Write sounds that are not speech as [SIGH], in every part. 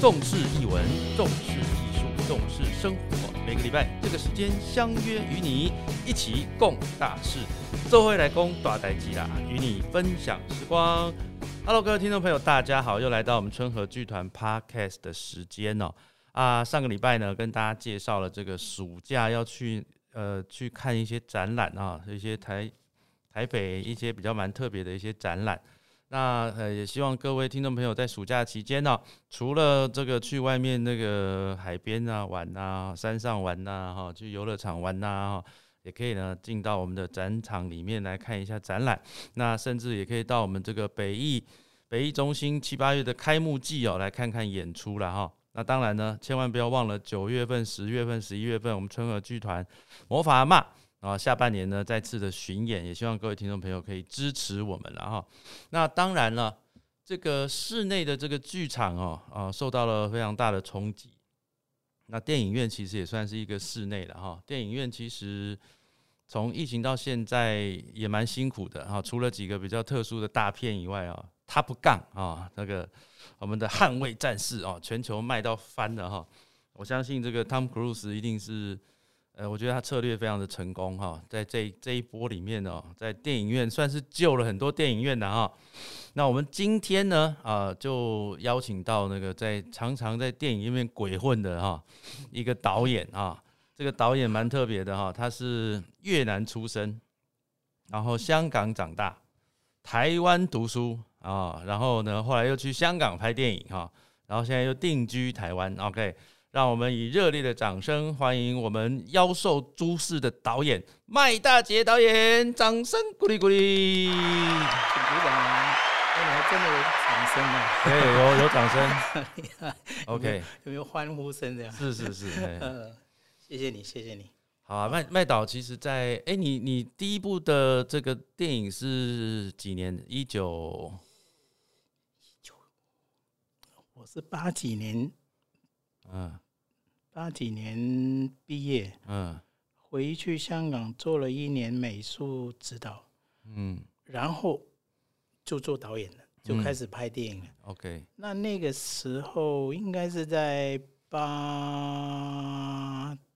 重视译文，重视艺术，重视生活。每个礼拜这个时间相约与你一起共大事，周会来攻大代机啦，与你分享时光。Hello，各位听众朋友，大家好，又来到我们春和剧团 Podcast 的时间哦。啊，上个礼拜呢，跟大家介绍了这个暑假要去呃去看一些展览啊，一些台台北一些比较蛮特别的一些展览。那呃，也希望各位听众朋友在暑假期间呢，除了这个去外面那个海边啊玩呐，山上玩呐，哈，去游乐场玩呐，哈，也可以呢进到我们的展场里面来看一下展览。那甚至也可以到我们这个北艺北艺中心七八月的开幕季哦，来看看演出了哈。那当然呢，千万不要忘了九月份、十月份、十一月份我们春和剧团魔法阿妈。啊，下半年呢再次的巡演，也希望各位听众朋友可以支持我们了哈。那当然了，这个室内的这个剧场哦，啊，受到了非常大的冲击。那电影院其实也算是一个室内的哈。电影院其实从疫情到现在也蛮辛苦的哈。除了几个比较特殊的大片以外啊，他不杠啊，那个我们的捍卫战士哦，全球卖到翻了哈。我相信这个 Tom Cruise 一定是。呃，我觉得他策略非常的成功哈，在这这一波里面哦，在电影院算是救了很多电影院的哈。那我们今天呢，啊，就邀请到那个在常常在电影院鬼混的哈一个导演啊，这个导演蛮特别的哈，他是越南出生，然后香港长大，台湾读书啊，然后呢后来又去香港拍电影哈，然后现在又定居台湾，OK。让我们以热烈的掌声欢迎我们妖兽诸事的导演麦大杰导演，掌声鼓励鼓励，鼓掌！哎，你还真的有掌声啊？对，有有掌声。[LAUGHS] OK，有没有欢呼声这样？是是是，[LAUGHS] 谢谢你，谢谢你。好啊，麦麦导，其实，在哎，你你第一部的这个电影是几年？一九一九，我是八几年，嗯。八几年毕业，嗯，回去香港做了一年美术指导，嗯，然后就做导演了，就开始拍电影了。OK，那那个时候应该是在八，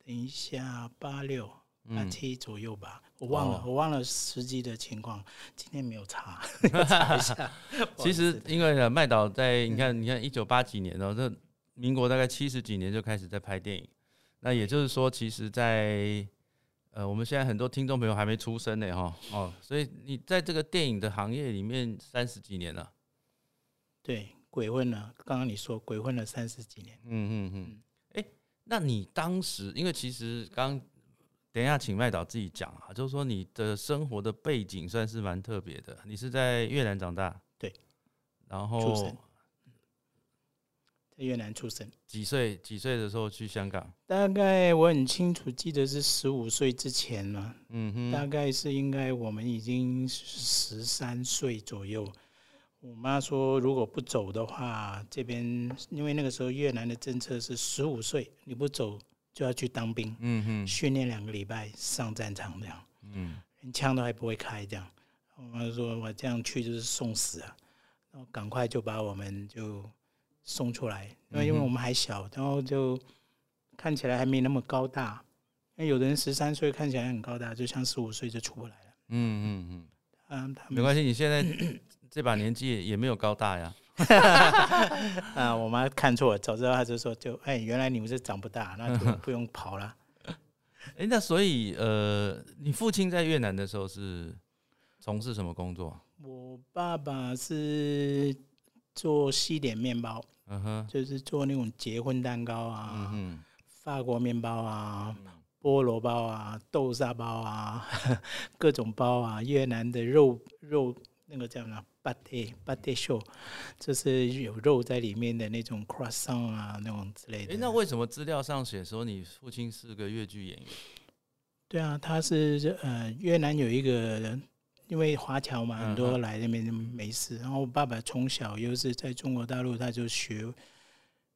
等一下八六八七左右吧，我忘了，我忘了实际的情况，今天没有查，[LAUGHS] 查一下。其实因为呢，麦导在你看，你看一九八几年哦，这。民国大概七十几年就开始在拍电影，那也就是说，其实，在呃，我们现在很多听众朋友还没出生呢，哈，哦，所以你在这个电影的行业里面三十几年了，对，鬼混了。刚刚你说鬼混了三十几年，嗯嗯嗯，哎，那你当时，因为其实刚等一下请麦导自己讲啊，就是说你的生活的背景算是蛮特别的，你是在越南长大，对，然后。越南出生，几岁？几岁的时候去香港？大概我很清楚，记得是十五岁之前嘛。嗯哼，大概是应该我们已经十三岁左右。我妈说，如果不走的话，这边因为那个时候越南的政策是十五岁你不走就要去当兵。嗯哼，训练两个礼拜上战场这样。嗯，连枪都还不会开这样。我妈说我这样去就是送死啊，然后赶快就把我们就。送出来，因为因为我们还小，然后就看起来还没那么高大。那有的人十三岁看起来很高大，就像十五岁就出不来了。嗯嗯嗯，嗯，没关系，你现在这把年纪也没有高大呀。[LAUGHS] 啊，我妈看错了，早知道她就说就哎，原来你们是长不大，那就不用跑了。[LAUGHS] 哎，那所以呃，你父亲在越南的时候是从事什么工作？我爸爸是做西点面包。嗯哼，就是做那种结婚蛋糕啊，法国面包啊，菠萝包啊，豆沙包啊，[LAUGHS] 各种包啊，越南的肉肉那个叫什么 b u t t b u t t show，就是有肉在里面的那种 croissant 啊，那种之类的。哎，那为什么资料上写说你父亲是个越剧演员？对啊，他是呃越南有一个人。因为华侨嘛，很多来那边没事。然后我爸爸从小又是在中国大陆，他就学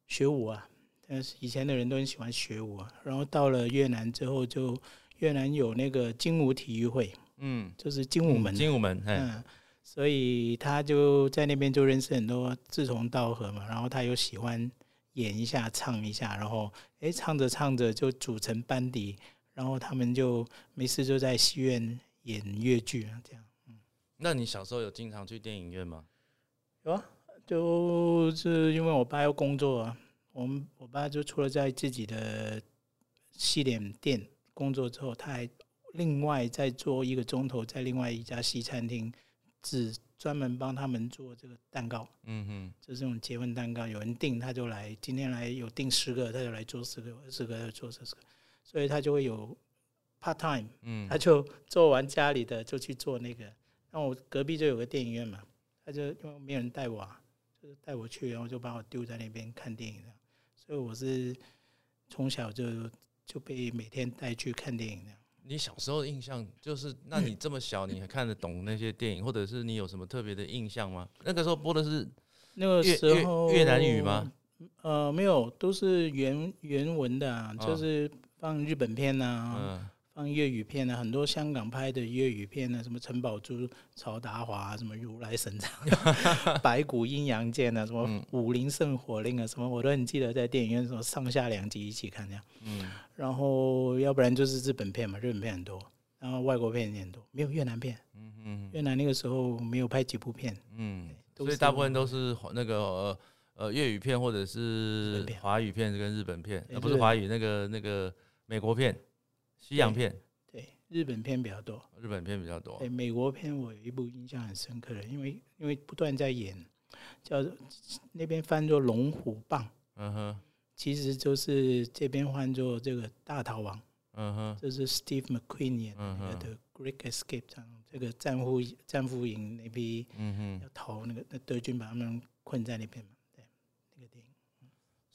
学舞啊。但是以前的人都很喜欢学舞啊。然后到了越南之后，就越南有那个精武体育会，嗯，就是精武门，精武门，嗯，所以他就在那边就认识很多志同道合嘛。然后他又喜欢演一下，唱一下，然后哎，唱着唱着就组成班底，然后他们就没事就在戏院演越剧啊，这样。嗯，那你小时候有经常去电影院吗？有啊，就是因为我爸要工作啊，我们我爸就除了在自己的西点店工作之后，他还另外再做一个钟头，在另外一家西餐厅只。专门帮他们做这个蛋糕，嗯哼，就是这种结婚蛋糕，有人订他就来，今天来有订十个，他就来做十个，二十个就做这十个，所以他就会有 part time，嗯，他就做完家里的就去做那个。然后我隔壁就有个电影院嘛，他就因为没有人带我，就是带我去，然后就把我丢在那边看电影的。所以我是从小就就被每天带去看电影的。你小时候印象就是，那你这么小，你还看得懂那些电影，或者是你有什么特别的印象吗？那个时候播的是那个时候越南语吗？呃，没有，都是原原文的，就是放日本片呐。放粤语片呢，很多香港拍的粤语片呢，什么陈宝珠、曹达华，什么如来神掌、[LAUGHS] 白骨阴阳剑啊，什么武林圣火令啊，什么我都很记得，在电影院什么上下两集一起看这样。嗯，然后要不然就是日本片嘛，日本片很多，然后外国片也很多，没有越南片。嗯嗯，越南那个时候没有拍几部片。嗯，所以大部分都是那个呃呃粤语片或者是华语片跟日本片，呃不是华语那个那个美国片。西洋片，对日本片比较多，日本片比较多。对美国片，我有一部印象很深刻的，因为因为不断在演，叫那边翻作《龙虎棒》，嗯哼，其实就是这边换作这个《大逃亡》，嗯哼，这是 Steve McQueen 演的《Great Escape》这样，这个战俘战俘营那批，嗯哼，要逃那个那德军把他们困在那边嘛。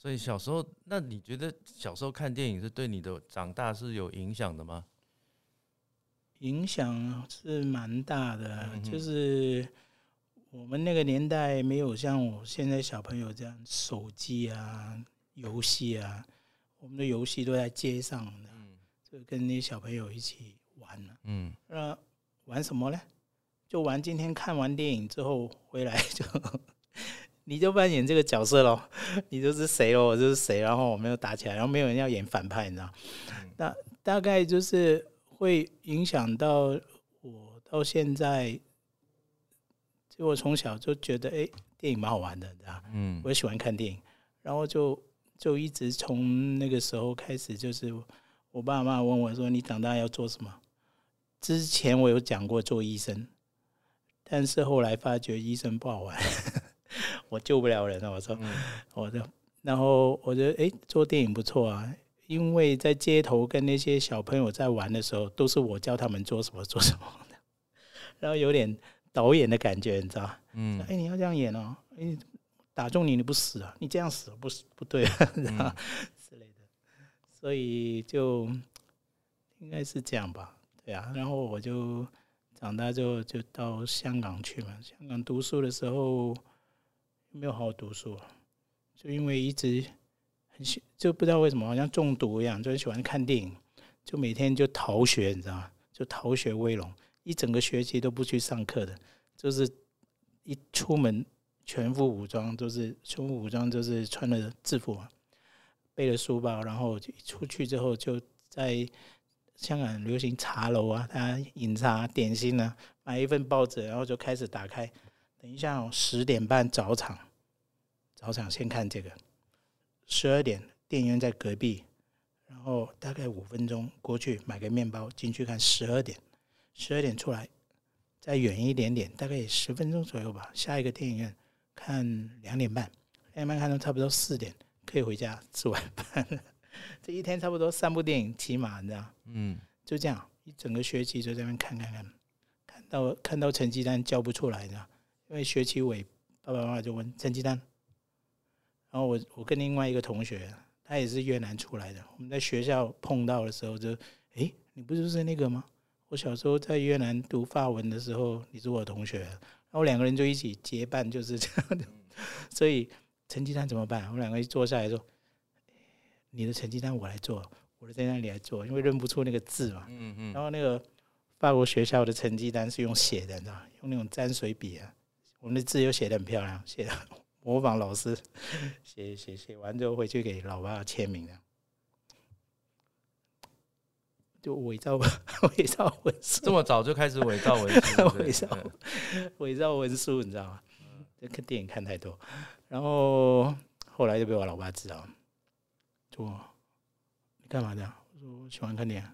所以小时候，那你觉得小时候看电影是对你的长大是有影响的吗？影响是蛮大的，就是我们那个年代没有像我现在小朋友这样手机啊、游戏啊，我们的游戏都在街上的，就跟那些小朋友一起玩了。嗯，那玩什么呢？就玩今天看完电影之后回来就。你就扮演这个角色喽，[LAUGHS] 你就是谁喽，我就是谁，然后我们又打起来，然后没有人要演反派，你知道？那大概就是会影响到我到现在，就我从小就觉得，哎，电影蛮好玩的，知道？嗯，我喜欢看电影，然后就就一直从那个时候开始，就是我爸妈问我说：“你长大要做什么？”之前我有讲过做医生，但是后来发觉医生不好玩。我救不了人了，我说，我就，然后我觉得，哎，做电影不错啊，因为在街头跟那些小朋友在玩的时候，都是我教他们做什么做什么的，然后有点导演的感觉，你知道嗯，哎，你要这样演哦，哎，打中你你不死啊，你这样死不不对啊，[LAUGHS] [LAUGHS] 之类的，所以就应该是这样吧，对啊，然后我就长大之后就到香港去嘛，香港读书的时候。没有好好读书，就因为一直很喜，就不知道为什么好像中毒一样，就很喜欢看电影，就每天就逃学，你知道吗？就逃学威龙，一整个学期都不去上课的，就是一出门全副武装，都是全副武装，就是穿了制服，背了书包，然后出去之后就在香港流行茶楼啊，他饮茶点心啊，买一份报纸，然后就开始打开。等一下，十点半早场，早场先看这个。十二点电影院在隔壁，然后大概五分钟过去买个面包进去看。十二点，十二点出来，再远一点点，大概也十分钟左右吧。下一个电影院看两点半，两点半看到差不多四点可以回家吃晚饭。[LAUGHS] 这一天差不多三部电影，起码你知道？嗯，就这样一整个学期就在那边看看看，看到看到成绩单交不出来，你知道？因为学期尾，爸爸妈妈就问成绩单，然后我我跟另外一个同学，他也是越南出来的，我们在学校碰到的时候就，诶，你不就是那个吗？我小时候在越南读法文的时候，你是我同学，然后两个人就一起结伴，就是这样的。[LAUGHS] 所以成绩单怎么办？我们两个一坐下来说，你的成绩单我来做，我的在那里来做，因为认不出那个字嘛。嗯嗯。然后那个法国学校的成绩单是用写的，你知道，用那种沾水笔啊。我们的字又写的很漂亮，写的模仿老师 [LAUGHS] 写写写完之后回去给老爸签名的，就伪造 [LAUGHS] 伪造文书，这么早就开始伪造文书，[LAUGHS] 伪造伪造文书，你知道吗？这看电影看太多，然后后来就被我老爸知道，说你干嘛这样？我说我喜欢看电影，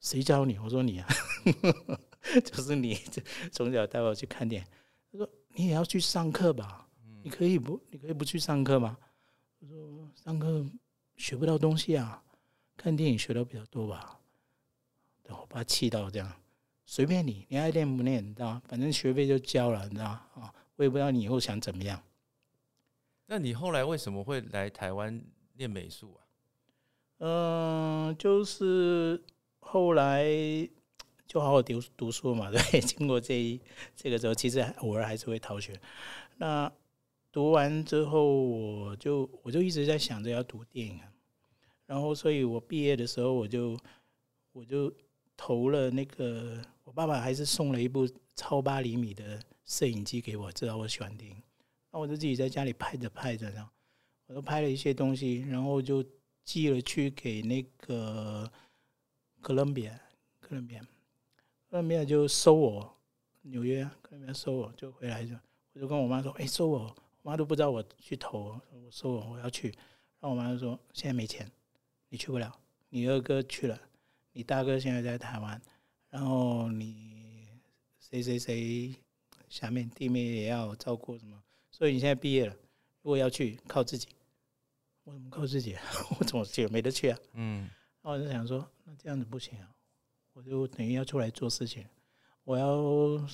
谁教你？我说你啊，就是你从小带我去看电影。他说你也要去上课吧？你可以不？你可以不去上课吗？我说上课学不到东西啊，看电影学的比较多吧。我把他气到这样，随便你，你爱练不练，你知道吗？反正学费就交了，你知道吗？啊。我也不知道你以后想怎么样。那你后来为什么会来台湾练美术啊？嗯，就是后来就好好读读书嘛，[LAUGHS] 对。经过这一这个时候，其实偶尔还是会逃学。那读完之后，我就我就一直在想着要读电影。然后，所以我毕业的时候，我就我就投了那个，我爸爸还是送了一部超八厘米的。摄影机给我，知道我喜欢电影，那我就自己在家里拍着拍着，然后我都拍了一些东西，然后就寄了去给那个哥伦比亚，哥伦比亚，哥伦比亚就收我，纽约哥伦比亚收我，就回来就我就跟我妈说，哎，收我，我妈都不知道我去投，我收我，我要去，然后我妈就说现在没钱，你去不了，你二哥去了，你大哥现在在台湾，然后你谁谁谁。下面弟妹也要照顾什么，所以你现在毕业了，如果要去靠自己，我怎么靠自己？[LAUGHS] 我怎么去？没得去啊。嗯，那我就想说，那这样子不行啊，我就等于要出来做事情，我要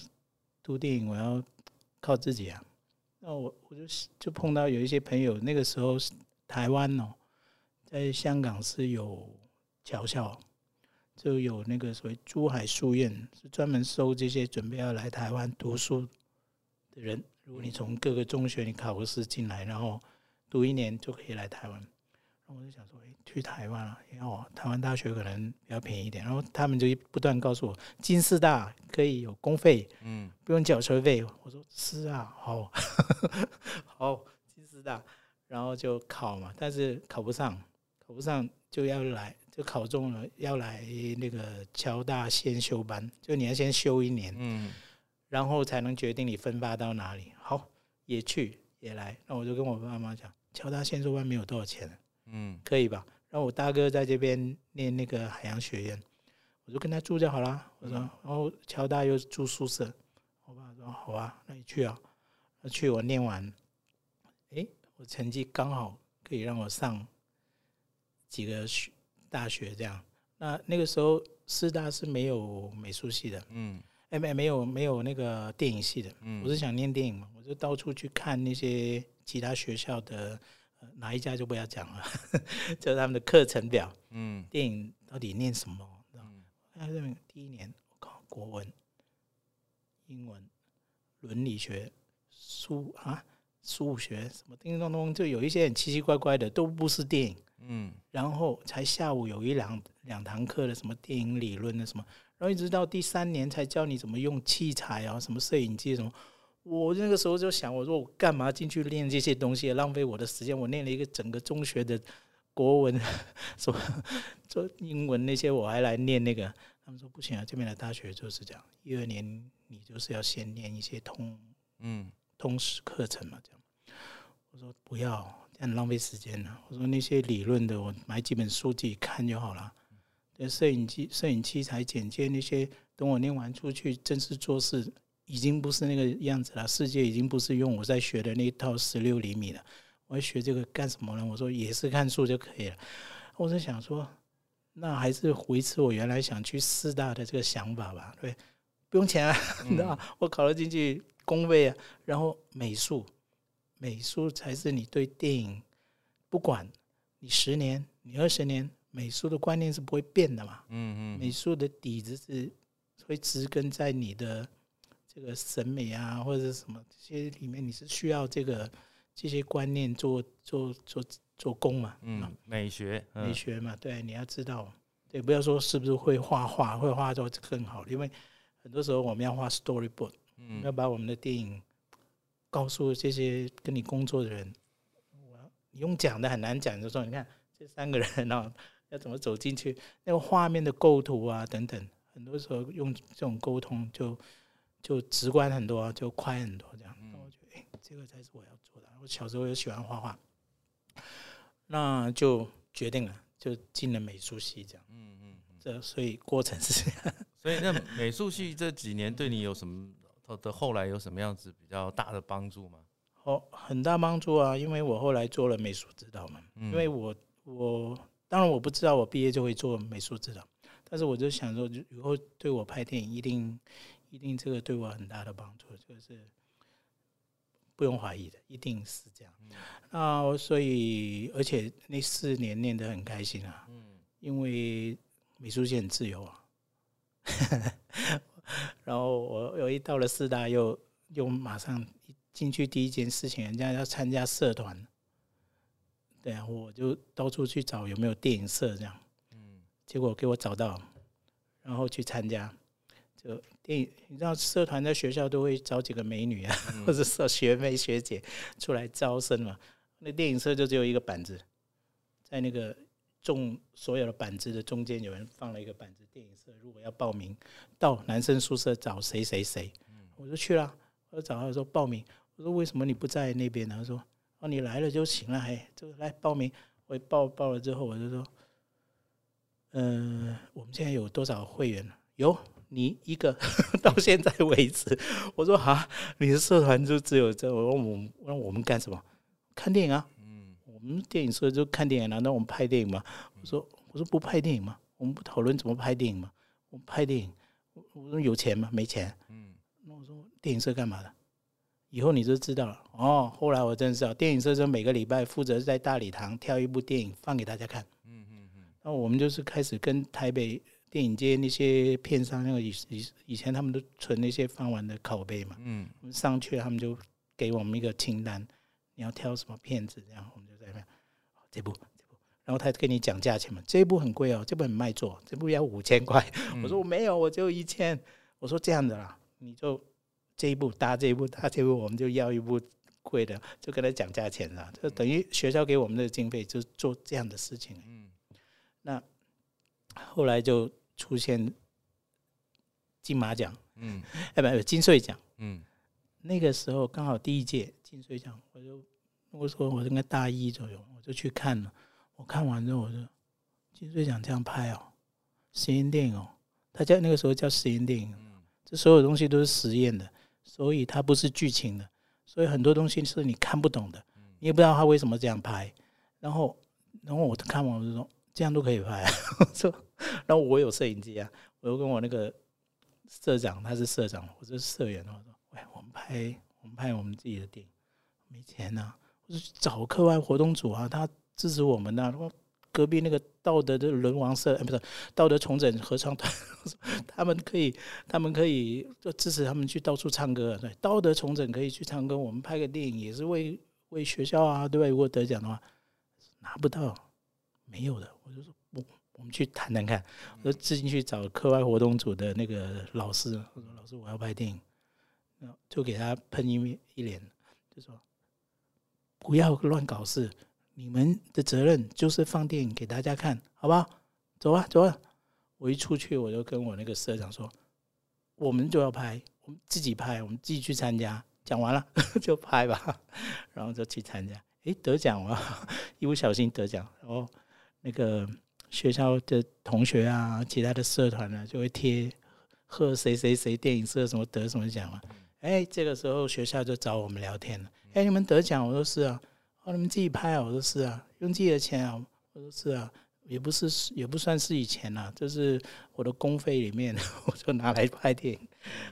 读电影，我要靠自己啊。那我我就就碰到有一些朋友，那个时候台湾哦，在香港是有侨校。就有那个所谓珠海书院，是专门收这些准备要来台湾读书的人。如果你从各个中学你考个试进来，然后读一年就可以来台湾。然后我就想说，哎，去台湾啊，因为台湾大学可能比较便宜一点。然后他们就不断告诉我，金师大可以有公费，嗯，不用缴学费。我说是啊，好，[LAUGHS] 好，金师大，然后就考嘛，但是考不上，考不上就要来。就考中了，要来那个交大先修班，就你要先修一年，嗯，然后才能决定你分发到哪里。好，也去也来，那我就跟我爸妈讲，交大先修班没有多少钱，嗯，可以吧？然后我大哥在这边念那个海洋学院，我就跟他住就好了。我说，然后乔大又住宿舍，我爸说好啊，那你去啊，那去我念完，哎，我成绩刚好可以让我上几个学。大学这样，那那个时候师大是没有美术系的，嗯，哎没没有没有那个电影系的，嗯，我是想念电影嘛，我就到处去看那些其他学校的，哪一家就不要讲了，[LAUGHS] 就是他们的课程表，嗯，电影到底念什么？嗯，第一年我靠，国文、英文、伦理学、数啊、数学什么叮叮咚咚，就有一些很奇奇怪怪的，都不是电影。嗯，然后才下午有一两两堂课的什么电影理论的什么，然后一直到第三年才教你怎么用器材啊，什么摄影机什么。我那个时候就想，我说我干嘛进去练这些东西，浪费我的时间。我练了一个整个中学的国文，什么做英文那些，我还来念那个。他们说不行啊，这边的大学就是这样，一二年你就是要先念一些通嗯通识课程嘛，这样。我说不要。这样浪费时间了。我说那些理论的，我买几本书自己看就好了。那，摄影机、摄影器材、简介那些，等我念完出去正式做事，已经不是那个样子了。世界已经不是用我在学的那套十六厘米了。我要学这个干什么呢？我说也是看书就可以了。我是想说，那还是维持我原来想去四大的这个想法吧。对，不用钱啊，你知道我考了进去工位啊，然后美术。美术才是你对电影，不管你十年、你二十年，美术的观念是不会变的嘛。嗯嗯。美术的底子是会植根在你的这个审美啊，或者是什么这些里面，你是需要这个这些观念做做做做工嘛。嗯，美学，美学嘛，对，你要知道，对，不要说是不是会画画，会画就更好，因为很多时候我们要画 storyboard，嗯，要把我们的电影。告诉这些跟你工作的人，我你用讲的很难讲，就说你看这三个人啊，要怎么走进去，那个画面的构图啊等等，很多时候用这种沟通就就直观很多，就快很多这样。那我觉得，哎，这个才是我要做的。我小时候也喜欢画画，那就决定了，就进了美术系这样。嗯嗯，这所以过程是这样。[LAUGHS] 所以那美术系这几年对你有什么？的后来有什么样子比较大的帮助吗？哦，很大帮助啊！因为我后来做了美术指导嘛，因为我我当然我不知道我毕业就会做美术指导，但是我就想说，以后对我拍电影一定一定这个对我很大的帮助，这个是不用怀疑的，一定是这样。啊，所以而且那四年念得很开心啊，嗯，因为美术系很自由啊。[LAUGHS] 然后我有一到了四大，又又马上进去第一件事情，人家要参加社团，对啊，我就到处去找有没有电影社这样，嗯，结果给我找到，然后去参加，就电影，你知道社团在学校都会找几个美女啊，[LAUGHS] 或者说学妹学姐出来招生嘛，那电影社就只有一个板子，在那个。中所有的板子的中间有人放了一个板子，电影社如果要报名，到男生宿舍找谁谁谁，我就去了。我就找他说报名，我说为什么你不在那边呢？他说哦你来了就行了，嘿，就来报名。我报报了之后，我就说，嗯，我们现在有多少会员？有你一个，[LAUGHS] 到现在为止。我说啊，你的社团就只有这？我说我们让我们干什么？看电影啊。嗯我们电影社就看电影，难道我们拍电影吗？我说，我说不拍电影吗？我们不讨论怎么拍电影吗？我们拍电影，我我说有钱吗？没钱。嗯，那我说电影社干嘛的？以后你就知道了。哦，后来我真知道，电影社就每个礼拜负责在大礼堂挑一部电影放给大家看。嗯嗯嗯。那我们就是开始跟台北电影街那些片商，那个以以以前他们都存那些放完的拷贝嘛。嗯。我们上去，他们就给我们一个清单，你要挑什么片子，然后我们就在那。这部这部，然后他跟你讲价钱嘛，这一部很贵哦，这部很卖座，这部要五千块。我说我没有，我只有一千。我说这样的啦，你就这一部搭这一部搭这一部，我们就要一部贵的，就跟他讲价钱了。就等于学校给我们的经费，就做这样的事情。嗯，那后来就出现金马奖，嗯，[LAUGHS] 哎，不，金穗奖，嗯，那个时候刚好第一届金穗奖，我就。我说我应该大一左右，我就去看了。我看完之后，我就金穗奖这样拍哦，实验电影哦，他叫那个时候叫实验电影。这所有东西都是实验的，所以它不是剧情的，所以很多东西是你看不懂的，你也不知道他为什么这样拍。然后，然后我看完我就说这样都可以拍啊。我 [LAUGHS] 说，然后我有摄影机啊，我就跟我那个社长，他是社长，我是社员，我说喂，我们拍我们拍我们自己的电影，没钱呐。找课外活动组啊，他支持我们呐。然后隔壁那个道德的人王社，哎，不是道德重整合唱团，[LAUGHS] 他们可以，他们可以就支持他们去到处唱歌。对，道德重整可以去唱歌，我们拍个电影也是为为学校啊，对吧？如果得奖的话，拿不到，没有的。我就说，我我们去谈谈看。我就自己去找课外活动组的那个老师，我说老师，我要拍电影，就给他喷一一脸，就说。不要乱搞事！你们的责任就是放电影给大家看，好不好？走吧，走吧！我一出去，我就跟我那个社长说：“我们就要拍，我们自己拍，我们自己去参加。”讲完了 [LAUGHS] 就拍吧，然后就去参加。诶，得奖了，[LAUGHS] 一不小心得奖。然后那个学校的同学啊，其他的社团呢，就会贴贺谁谁谁电影社什么得什么奖嘛。哎，这个时候学校就找我们聊天了。哎，你们得奖，我说是啊。哦，你们自己拍啊，我说是啊。用自己的钱啊，我说是啊。也不是，也不算是以前啊，就是我的公费里面，[LAUGHS] 我就拿来拍电影。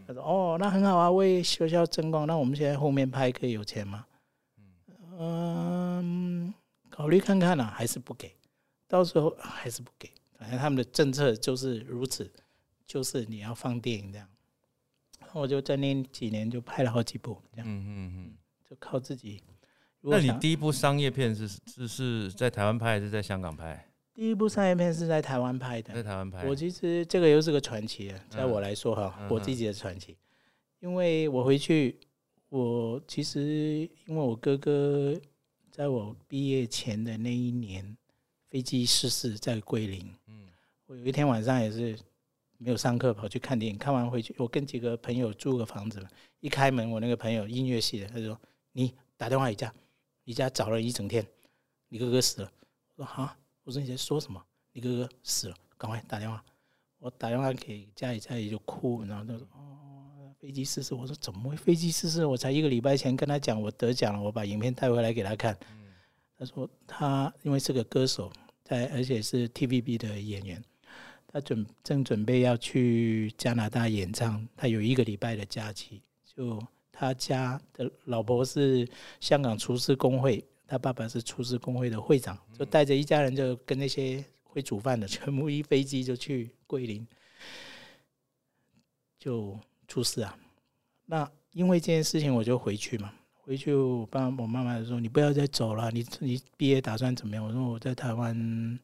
他说：“哦，那很好啊，为学校争光。那我们现在后面拍可以有钱吗？”嗯，考虑看看呢，还是不给。到时候还是不给。反正他们的政策就是如此，就是你要放电影这样。我就在那几年就拍了好几部，这样。嗯嗯嗯。就靠自己。那你第一部商业片是是是在台湾拍还是在香港拍？第一部商业片是在台湾拍的，在台湾拍。我其实这个又是个传奇，在我来说哈，我自己的传奇。因为我回去，我其实因为我哥哥在我毕业前的那一年飞机失事在桂林，嗯，我有一天晚上也是没有上课，跑去看电影，看完回去，我跟几个朋友租个房子，一开门，我那个朋友音乐系的，他说：“你打电话你家，你家找了一整天，你哥哥死了。”我说：“啊，我说你在说什么？你哥哥死了，赶快打电话。”我打电话给家里，家里就哭，然后他说：“哦。”飞机失事，我说怎么会飞机失事？我才一个礼拜前跟他讲我得奖了，我把影片带回来给他看。他说他因为是个歌手，在而且是 TVB 的演员，他准正准备要去加拿大演唱，他有一个礼拜的假期。就他家的老婆是香港厨师工会，他爸爸是厨师工会的会长，就带着一家人就跟那些会煮饭的全部一飞机就去桂林，就。出事啊！那因为这件事情，我就回去嘛。回去我爸我妈妈说：“你不要再走了，你你毕业打算怎么样？”我说：“我在台湾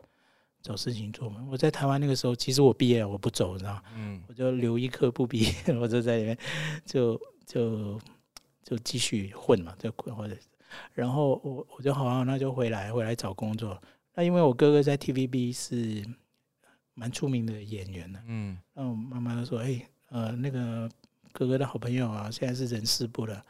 找事情做嘛。”我在台湾那个时候，其实我毕业了，我不走，你知道嗯。我就留一科不毕业，[LAUGHS] 我就在里面就就就继续混嘛，就混或者。然后我我就好，那就回来回来找工作。那因为我哥哥在 TVB 是蛮出名的演员的，嗯。那我妈妈就说：“哎。”呃，那个哥哥的好朋友啊，现在是人事部的，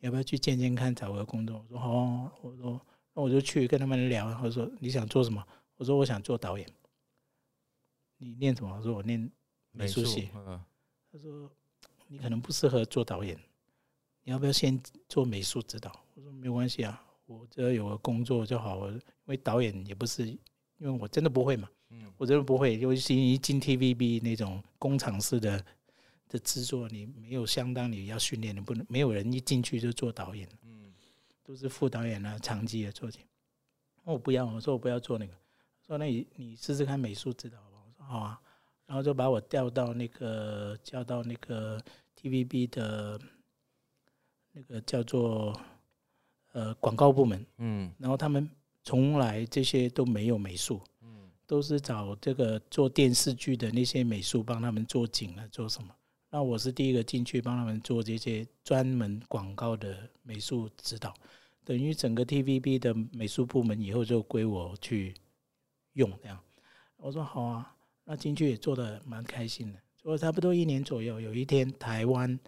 要不要去见见看，找个工作？我说好，我说那我就去跟他们聊。他说你想做什么？我说我想做导演。你念什么？我说我念美术系。他说你可能不适合做导演，你要不要先做美术指导？我说没有关系啊，我只要有个工作就好。我因为导演也不是，因为我真的不会嘛，嗯，我真的不会，尤其一进 TVB 那种工厂式的。的制作你没有相当，你要训练，你不能没有人一进去就做导演，嗯，都是副导演啊，长期的做起。我不要，我说我不要做那个，说那你你试试看美术指导吧。我说好啊，然后就把我调到那个叫到那个 TVB 的那个叫做呃广告部门，嗯，然后他们从来这些都没有美术，嗯，都是找这个做电视剧的那些美术帮他们做景啊，做什么。那我是第一个进去帮他们做这些专门广告的美术指导，等于整个 TVB 的美术部门以后就归我去用这样。我说好啊，那进去也做的蛮开心的。做了差不多一年左右，有一天台湾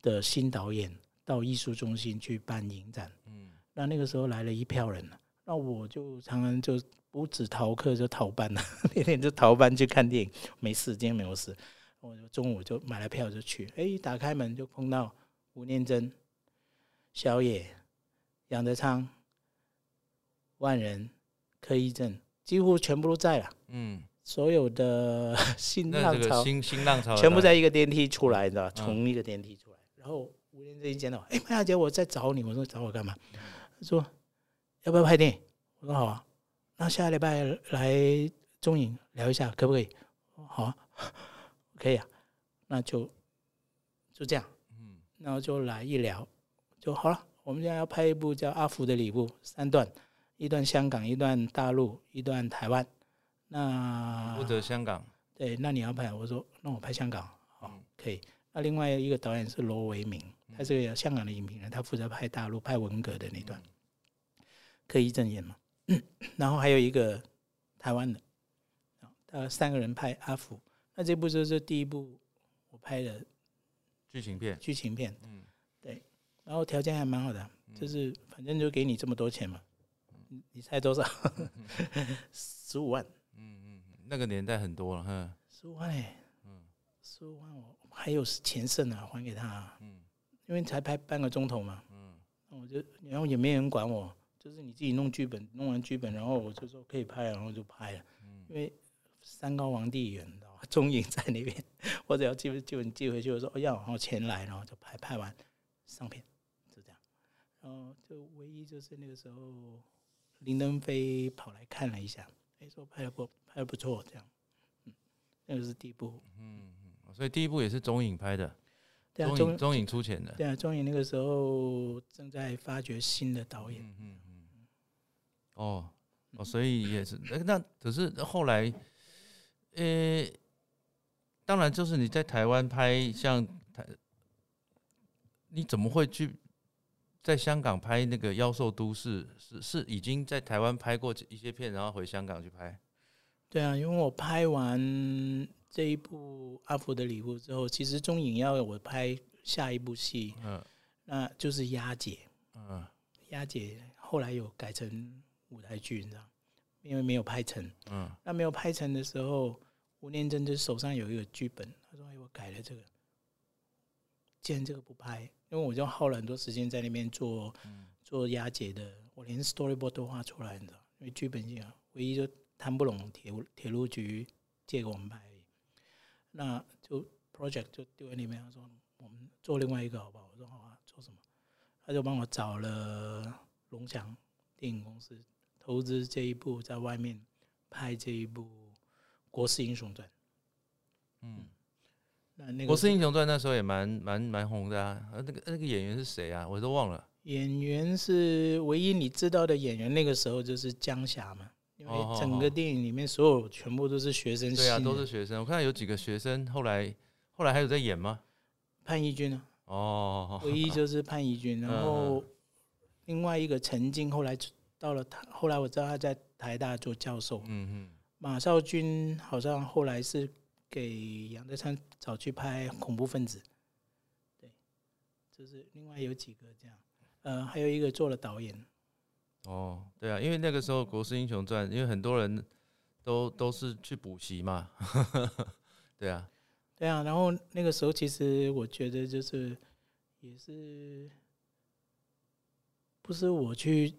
的新导演到艺术中心去办影展，嗯，那那个时候来了一票人那我就常常就不止逃课就逃班了，[LAUGHS] 那天就逃班去看电影，没时间没有事。我就中午就买了票就去，哎，打开门就碰到吴念真、小野、杨德昌、万人、柯一正，几乎全部都在了。嗯，所有的 [LAUGHS] 新浪潮、新新浪潮全部在一个电梯出来的，从一个电梯出来。然后吴念真一见到，哎，麦小姐，我在找你。我说找我干嘛？他说要不要拍电影？我说好啊。那下礼拜来中影聊一下，可不可以？好啊。可以啊，那就就这样，嗯，然后就来一聊就好了。我们现在要拍一部叫《阿福的礼物》，三段，一段香港，一段大陆，一段台湾。那负责香港，对，那你要拍，我说那我拍香港，好，可以。那另外一个导演是罗维明，他是个香港的影评人，他负责拍大陆拍文革的那段，可以正演嘛。[CLEARS THROAT] 然后还有一个台湾的，他三个人拍阿福。那这部就是第一部我拍的剧情片，剧情片，嗯，对，然后条件还蛮好的，就是反正就给你这么多钱嘛，你你猜多少？[LAUGHS] 十五万，嗯嗯，那个年代很多了哈，十五万哎，嗯，十五万我还有钱剩啊，还给他，嗯，因为才拍半个钟头嘛，嗯，那我就然后也没人管我，就是你自己弄剧本，弄完剧本，然后我就说可以拍，然后就拍了，嗯，因为山高皇帝远的。中影在那边，[LAUGHS] 或者要寄寄寄回去，我说要，然后钱来，然后就拍拍完上片，就这样。然后就唯一就是那个时候林登飞跑来看了一下，哎，说拍的不拍的不错，这样。嗯，那个是第一部。嗯嗯，所以第一部也是中影拍的。对啊，中中影出钱的。对啊，中影那个时候正在发掘新的导演。嗯嗯嗯。哦哦，所以也是那可是后来，呃。当然，就是你在台湾拍，像台，你怎么会去在香港拍那个《妖兽都市》，是是已经在台湾拍过一些片，然后回香港去拍。对啊，因为我拍完这一部《阿福的礼物》之后，其实中影要我拍下一部戏，嗯，那就是《丫姐》，嗯，《丫姐》后来有改成舞台剧，你知道，因为没有拍成，嗯，那没有拍成的时候，吴念真就手上有一个剧本，他说：“哎，我改了这个，既然这个不拍。”因为我就耗了很多时间在那边做做押解的，我连 storyboard 都画出来你知道，因为剧本性啊，唯一就谈不拢铁铁路局借给我们拍，那就 project 就丢在里面，他说我们做另外一个好不好？我说好啊，做什么？他就帮我找了龙翔电影公司投资这一部，在外面拍这一部《国师英雄传》。嗯。《那国师英雄传》那时候也蛮蛮蛮红的啊，那个那个演员是谁啊？我都忘了。演员是唯一你知道的演员，那个时候就是江霞嘛。因为整个电影里面所有全部都是学生。对啊，都是学生。我看有几个学生后来后来还有在演吗？潘怡君啊。哦。唯一就是潘怡君，然后另外一个陈静后来到了他，后来我知道他在台大做教授。嗯嗯。马少军好像后来是。给杨德昌找去拍恐怖分子，对，就是另外有几个这样，呃，还有一个做了导演。哦，对啊，因为那个时候《国师英雄传》，因为很多人都都是去补习嘛，[LAUGHS] 对啊，对啊，然后那个时候其实我觉得就是也是不是我去。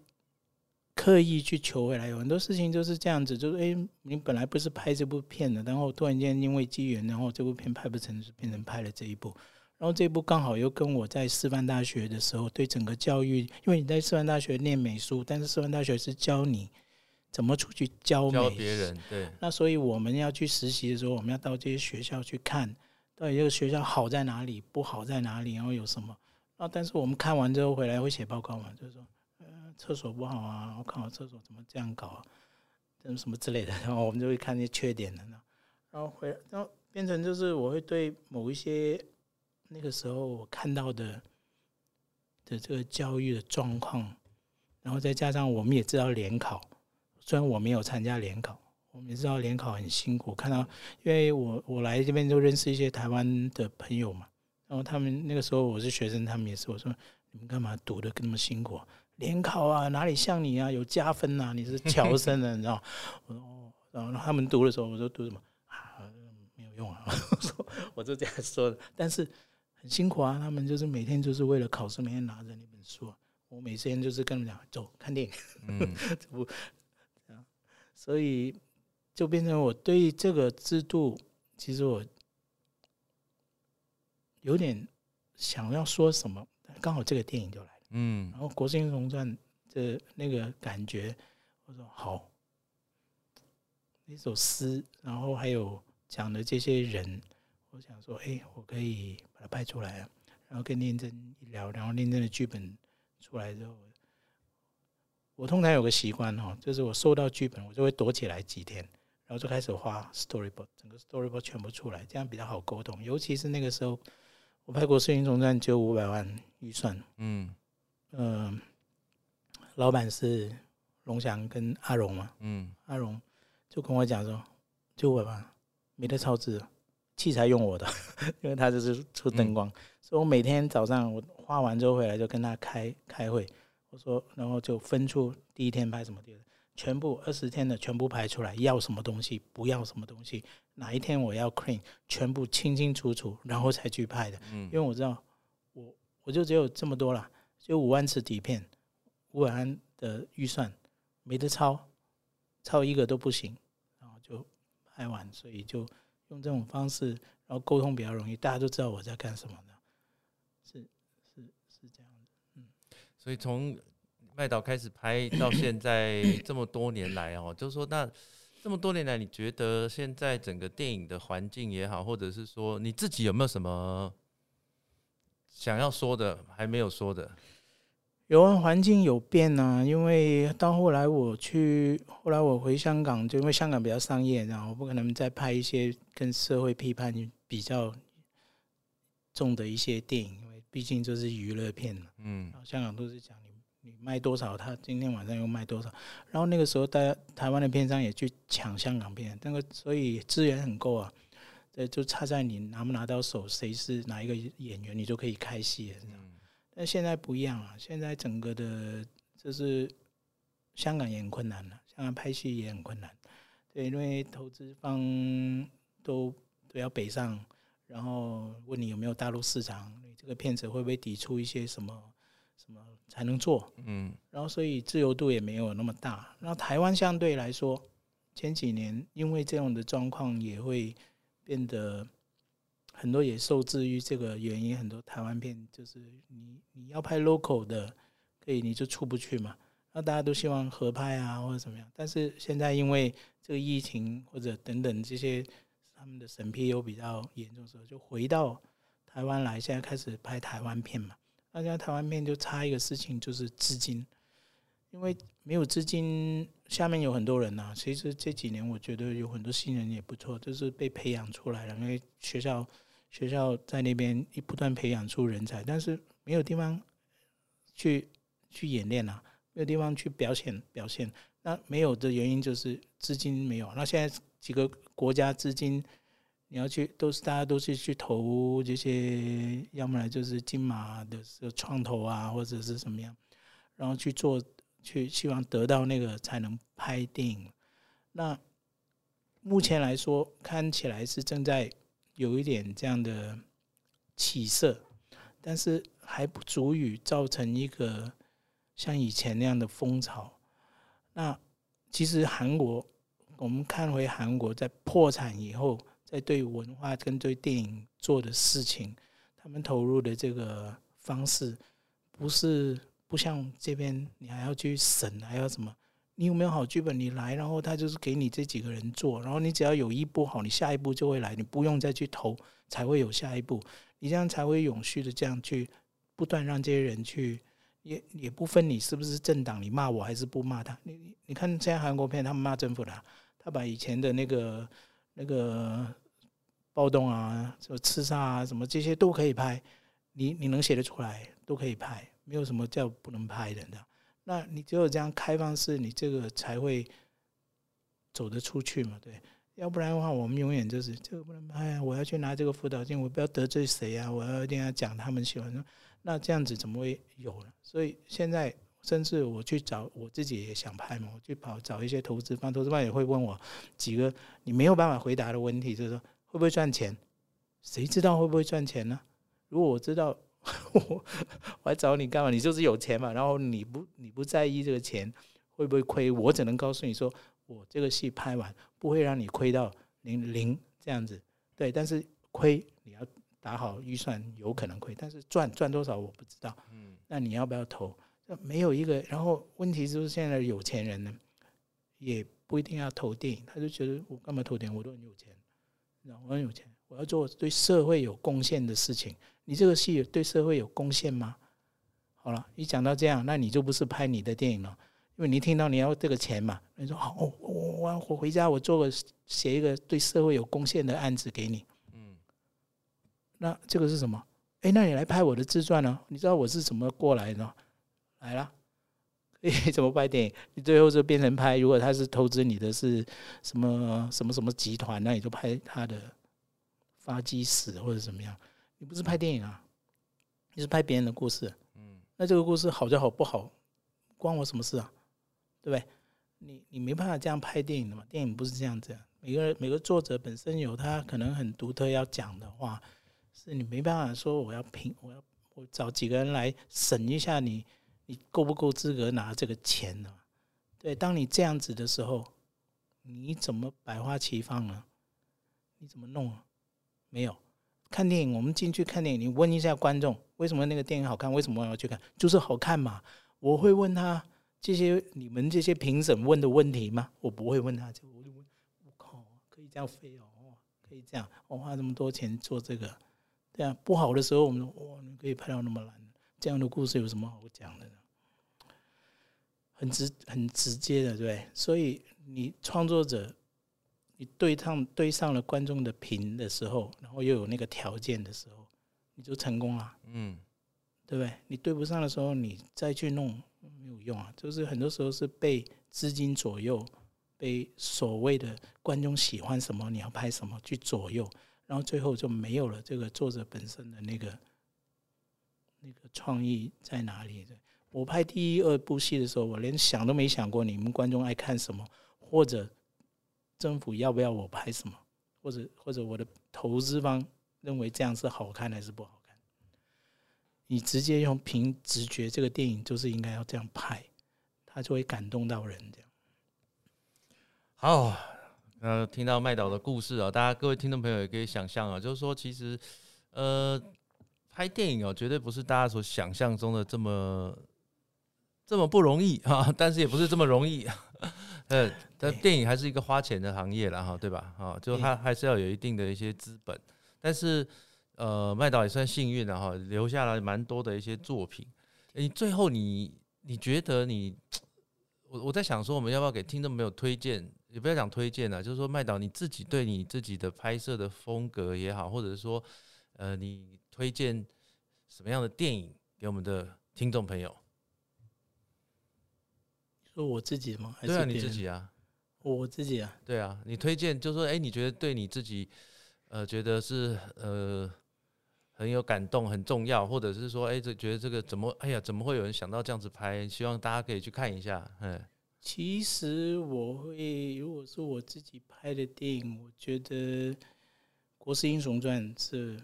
刻意去求回来，有很多事情就是这样子，就是哎，你本来不是拍这部片的，然后突然间因为机缘，然后这部片拍不成，变成拍了这一部，然后这一部刚好又跟我在师范大学的时候对整个教育，因为你在师范大学念美术，但是师范大学是教你怎么出去教教别人，对，那所以我们要去实习的时候，我们要到这些学校去看，到底这个学校好在哪里，不好在哪里，然后有什么，然后但是我们看完之后回来会写报告嘛，就是说。厕所不好啊！我看我厕所怎么这样搞，啊，什什么之类的，[LAUGHS] 然后我们就会看那些缺点的呢，然后回，然后变成就是我会对某一些那个时候我看到的的这个教育的状况，然后再加上我们也知道联考，虽然我没有参加联考，我们也知道联考很辛苦。看到，因为我我来这边就认识一些台湾的朋友嘛，然后他们那个时候我是学生，他们也是我说你们干嘛读的那么辛苦？联考啊，哪里像你啊？有加分呐！你是 [LAUGHS] 侨生的，你知道？我说哦，然后他们读的时候，我说读什么啊？没有用啊！[LAUGHS] 我说我就这样说的。但是很辛苦啊，他们就是每天就是为了考试，每天拿着那本书。我每天就是跟他们讲，走看电影。[LAUGHS] 嗯，所以就变成我对这个制度，其实我有点想要说什么，刚好这个电影就来。嗯，然后《国师英雄传》的那个感觉，我说好，那首诗，然后还有讲的这些人，我想说，哎，我可以把它拍出来啊。然后跟念真一聊，然后念真的剧本出来之后，我通常有个习惯哦，就是我收到剧本，我就会躲起来几天，然后就开始画 storyboard，整个 storyboard 全部出来，这样比较好沟通。尤其是那个时候，我拍《国师英雄传》只有五百万预算，嗯。嗯，老板是龙翔跟阿荣嘛？嗯，阿荣就跟我讲说，就我吧，没得超支，器材用我的，[LAUGHS] 因为他就是出灯光，所以我每天早上我画完之后回来就跟他开开会，我说，然后就分出第一天拍什么，第二全部二十天的全部拍出来，要什么东西，不要什么东西，哪一天我要 clean，全部清清楚楚，然后才去拍的。嗯，因为我知道我我就只有这么多了。就五万次底片，五百万的预算没得超，超一个都不行，然后就拍完，所以就用这种方式，然后沟通比较容易，大家都知道我在干什么的，是是是这样的，嗯，所以从麦岛开始拍到现在这么多年来哦，就是说那这么多年来，你觉得现在整个电影的环境也好，或者是说你自己有没有什么想要说的还没有说的？有啊，环境有变啊，因为到后来我去，后来我回香港，就因为香港比较商业，然后不可能再拍一些跟社会批判比较重的一些电影，因为毕竟就是娱乐片嘛，嗯，然后香港都是讲你你卖多少，他今天晚上又卖多少，然后那个时候大家台湾的片商也去抢香港片，那个所以资源很够啊，对，就差在你拿不拿到手，谁是哪一个演员，你就可以开戏了，嗯，但现在不一样了，现在整个的就是香港也很困难了，香港拍戏也很困难，对，因为投资方都都要北上。然后问你有没有大陆市场，你这个片子会不会抵触一些什么什么才能做？嗯，然后所以自由度也没有那么大。然后台湾相对来说，前几年因为这样的状况也会变得很多，也受制于这个原因，很多台湾片就是你你要拍 local 的，可以你就出不去嘛。那大家都希望合拍啊或者怎么样，但是现在因为这个疫情或者等等这些。他们的审批又比较严重的时候，就回到台湾来，现在开始拍台湾片嘛。那现在台湾片就差一个事情，就是资金，因为没有资金，下面有很多人呐。其实这几年我觉得有很多新人也不错，就是被培养出来了。因为学校学校在那边一不断培养出人才，但是没有地方去去演练啊，没有地方去表现表现。那没有的原因就是资金没有。那现在。几个国家资金，你要去都是大家都是去投这些，要么来就是金马的创投啊，或者是什么样，然后去做，去希望得到那个才能拍电影。那目前来说，看起来是正在有一点这样的起色，但是还不足以造成一个像以前那样的风潮。那其实韩国。我们看回韩国在破产以后，在对文化跟对电影做的事情，他们投入的这个方式，不是不像这边，你还要去审，还要什么？你有没有好剧本？你来，然后他就是给你这几个人做，然后你只要有一部好，你下一步就会来，你不用再去投，才会有下一步。你这样才会永续的这样去不断让这些人去，也也不分你是不是政党，你骂我还是不骂他。你你看现在韩国片，他们骂政府的。他把以前的那个那个暴动啊，什么刺杀啊，什么这些都可以拍，你你能写得出来，都可以拍，没有什么叫不能拍的。那你只有这样开放式，你这个才会走得出去嘛？对，要不然的话，我们永远就是这个不能拍啊！我要去拿这个辅导镜，我不要得罪谁啊！我要一定要讲他们喜欢，那这样子怎么会有呢？所以现在。甚至我去找我自己也想拍嘛，我去跑找一些投资方，投资方也会问我几个你没有办法回答的问题，就是说会不会赚钱？谁知道会不会赚钱呢？如果我知道，[LAUGHS] 我 [LAUGHS] 我还找你干嘛？你就是有钱嘛。然后你不你不在意这个钱会不会亏？我只能告诉你说，我这个戏拍完不会让你亏到零零这样子。对，但是亏你要打好预算，有可能亏，但是赚赚多少我不知道。嗯，那你要不要投？没有一个，然后问题就是现在有钱人呢，也不一定要投电影，他就觉得我干嘛投电影？我都很有钱，然后我很有钱，我要做对社会有贡献的事情。你这个戏对社会有贡献吗？好了，一讲到这样，那你就不是拍你的电影了，因为你听到你要这个钱嘛，你说好，我我我回家我做个写一个对社会有贡献的案子给你。嗯，那这个是什么？哎，那你来拍我的自传呢？你知道我是怎么过来的？来了，你怎么拍电影？你最后就变成拍。如果他是投资你的是什么什么什么集团，那你就拍他的发鸡屎或者怎么样。你不是拍电影啊，你是拍别人的故事。嗯，那这个故事好就好，不好关我什么事啊？对不对？你你没办法这样拍电影的嘛？电影不是这样子。每个每个作者本身有他可能很独特要讲的话，是你没办法说我要评，我要我找几个人来审一下你。你够不够资格拿这个钱呢？对，当你这样子的时候，你怎么百花齐放呢？你怎么弄啊？没有看电影，我们进去看电影，你问一下观众，为什么那个电影好看？为什么要去看？就是好看嘛。我会问他这些你们这些评审问的问题吗？我不会问他，就我就问，我靠，可以这样飞哦，可以这样，我花这么多钱做这个，对啊，不好的时候我们说，哇，你可以拍到那么烂。这样的故事有什么好讲的呢？很直、很直接的，对？所以你创作者，你对上对上了观众的评的时候，然后又有那个条件的时候，你就成功了。嗯，对不对？你对不上的时候，你再去弄没有用啊。就是很多时候是被资金左右，被所谓的观众喜欢什么，你要拍什么去左右，然后最后就没有了这个作者本身的那个那个创意在哪里的。我拍第一二部戏的时候，我连想都没想过你们观众爱看什么，或者政府要不要我拍什么，或者或者我的投资方认为这样是好看还是不好看。你直接用凭直觉，这个电影就是应该要这样拍，他就会感动到人。这样。好，呃，听到麦导的故事啊，大家各位听众朋友也可以想象啊，就是说其实呃，拍电影哦，绝对不是大家所想象中的这么。这么不容易哈，但是也不是这么容易，呃，但电影还是一个花钱的行业了哈，对吧？哈，就它还是要有一定的一些资本，但是呃，麦导也算幸运的哈，留下了蛮多的一些作品。你最后你你觉得你，我我在想说，我们要不要给听众朋友推荐？也不要讲推荐了，就是说麦导你自己对你自己的拍摄的风格也好，或者是说呃，你推荐什么样的电影给我们的听众朋友？说我自己吗？对啊，你自己啊，我自己啊，对啊，你推荐就说，哎，你觉得对你自己，呃，觉得是呃很有感动、很重要，或者是说，哎，这觉得这个怎么，哎呀，怎么会有人想到这样子拍？希望大家可以去看一下。嗯，其实我会，如果是我自己拍的电影，我觉得《国师英雄传》是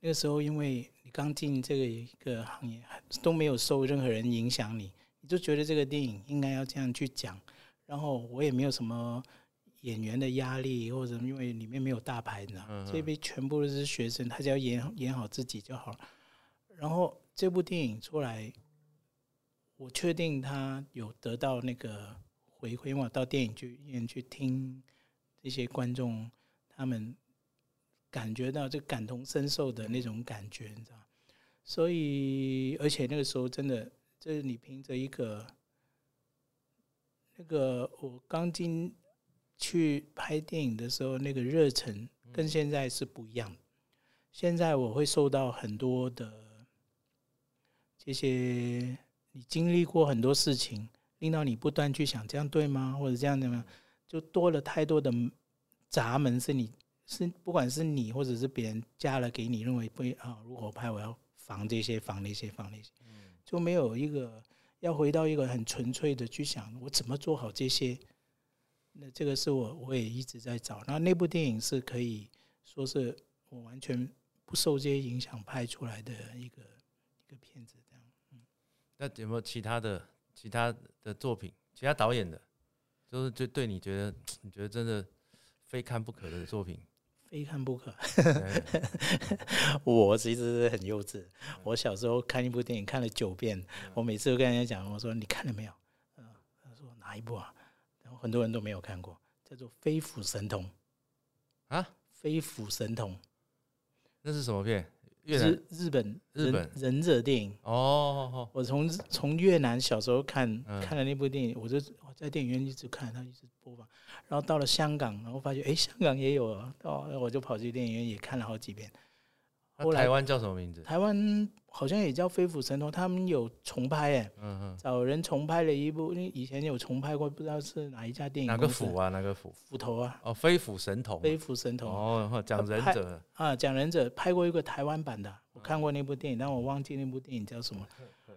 那个时候，因为你刚进这个一个行业，都没有受任何人影响你。就觉得这个电影应该要这样去讲，然后我也没有什么演员的压力，或者因为里面没有大牌的，这边全部都是学生，他只要演演好自己就好了。然后这部电影出来，我确定他有得到那个回馈，因为我到电影剧院去听这些观众他们感觉到这感同身受的那种感觉，你知道所以，而且那个时候真的。就是你凭着一个那个我刚进去拍电影的时候，那个热忱跟现在是不一样的。现在我会受到很多的这些，你经历过很多事情，令到你不断去想这样对吗？或者这样的吗？就多了太多的闸门，是你是不管是你或者是别人加了给你，认为不啊，如果拍我要防这些，防那些，防那些。就没有一个要回到一个很纯粹的去想我怎么做好这些，那这个是我我也一直在找。那那部电影是可以说是我完全不受这些影响拍出来的一个一个片子，这样。嗯，那有没有其他的其他的作品，其他导演的，就是就对你觉得你觉得真的非看不可的作品？非看不可。[LAUGHS] 我其实是很幼稚。我小时候看一部电影看了九遍，我每次都跟人家讲，我说你看了没有？嗯，他说哪一部啊？然后很多人都没有看过，叫做《飞虎神童》啊，《飞虎神童》那是什么片？日日本日本忍者电影哦。我从从越南小时候看看了那部电影，我就我在电影院一直看，他一直播放。然后到了香港，然后发觉哎，香港也有啊哦，我就跑去电影院也看了好几遍。后来台湾叫什么名字？台湾好像也叫《飞虎神童》，他们有重拍哎，嗯嗯，找人重拍了一部，因为以前有重拍过，不知道是哪一家电影。哪个斧啊？哪个斧？斧头啊？哦，《飞虎神童》。飞虎神童哦，讲忍者啊，讲忍者拍过一个台湾版的，我看过那部电影，但我忘记那部电影叫什么。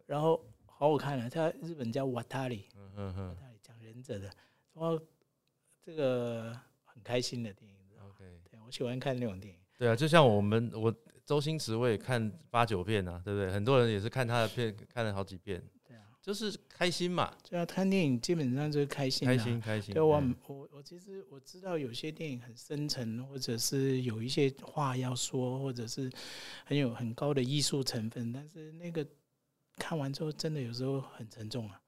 然后好好看了，它日本叫瓦塔里，嗯嗯嗯，讲忍者的，然后。这个很开心的电影，OK，对我喜欢看那种电影。对啊，就像我们我周星驰我也看八九遍啊，对不对？很多人也是看他的片看了好几遍。对啊，就是开心嘛。对啊，看电影基本上就是开心。开心开心。对我我我其实我知道有些电影很深沉，或者是有一些话要说，或者是很有很高的艺术成分，但是那个看完之后真的有时候很沉重啊。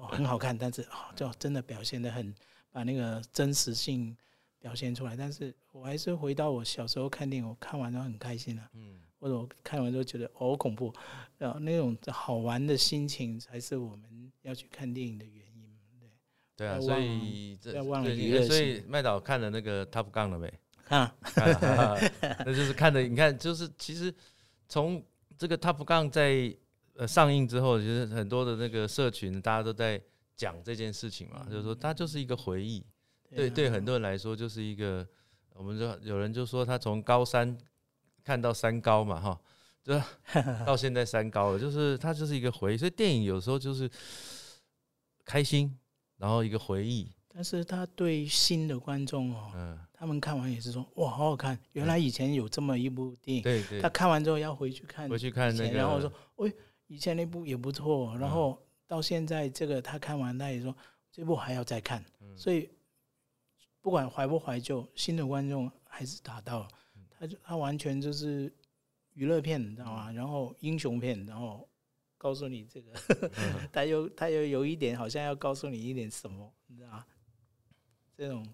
啊。很好看，但是啊，就真的表现的很，把那个真实性表现出来。但是我还是回到我小时候看电影，我看完都很开心了。嗯，或者我看完之后觉得好恐怖，然后那种好玩的心情才是我们要去看电影的原因。对，对啊，所以要忘了所以麦导看了那个 Top Gun 了没？看，看了，那就是看的。你看，就是其实。从这个 Top Gun 在呃上映之后，其实很多的那个社群大家都在讲这件事情嘛，就是说它就是一个回忆，对对很多人来说就是一个，我们就有人就说他从高三看到三高嘛，哈，就 [LAUGHS] 到现在三高了，就是它就是一个回忆，所以电影有时候就是开心，然后一个回忆。但是他对新的观众哦，嗯，他们看完也是说哇，好好看！原来以前有这么一部电影，对对。他看完之后要回去看，回去看那个，然后说，喂，以前那部也不错。然后到现在这个他看完，他也说这部还要再看。所以不管怀不怀旧，新的观众还是达到。他就他完全就是娱乐片，你知道吗？然后英雄片，然后告诉你这个，[LAUGHS] 他又他又有一点好像要告诉你一点什么，你知道吗？这种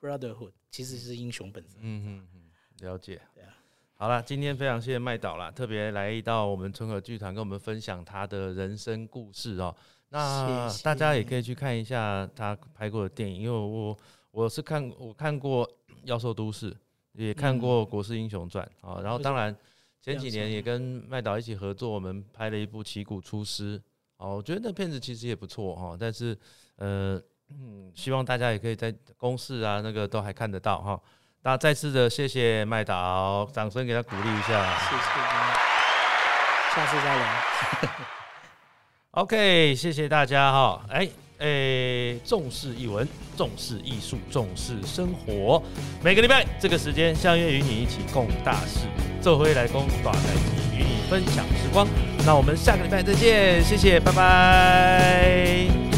brotherhood 其实是英雄本身。嗯嗯嗯，了解。对啊，好了，今天非常谢谢麦导啦，特别来到我们春和剧团跟我们分享他的人生故事哦。那大家也可以去看一下他拍过的电影，因为我我是看我看过《妖兽都市》，也看过《国师英雄传》啊。然后当然前几年也跟麦导一起合作，我们拍了一部《旗鼓出师》哦，我觉得那片子其实也不错哈。但是呃。嗯，希望大家也可以在公视啊，那个都还看得到哈。那再次的谢谢麦导，掌声给他鼓励一下。谢谢，下次再聊。[LAUGHS] OK，谢谢大家哈。哎哎，重视译文，重视艺术，重视生活。每个礼拜这个时间相约与你一起共大事，这回来公短来与你分享时光。那我们下个礼拜再见，谢谢，拜拜。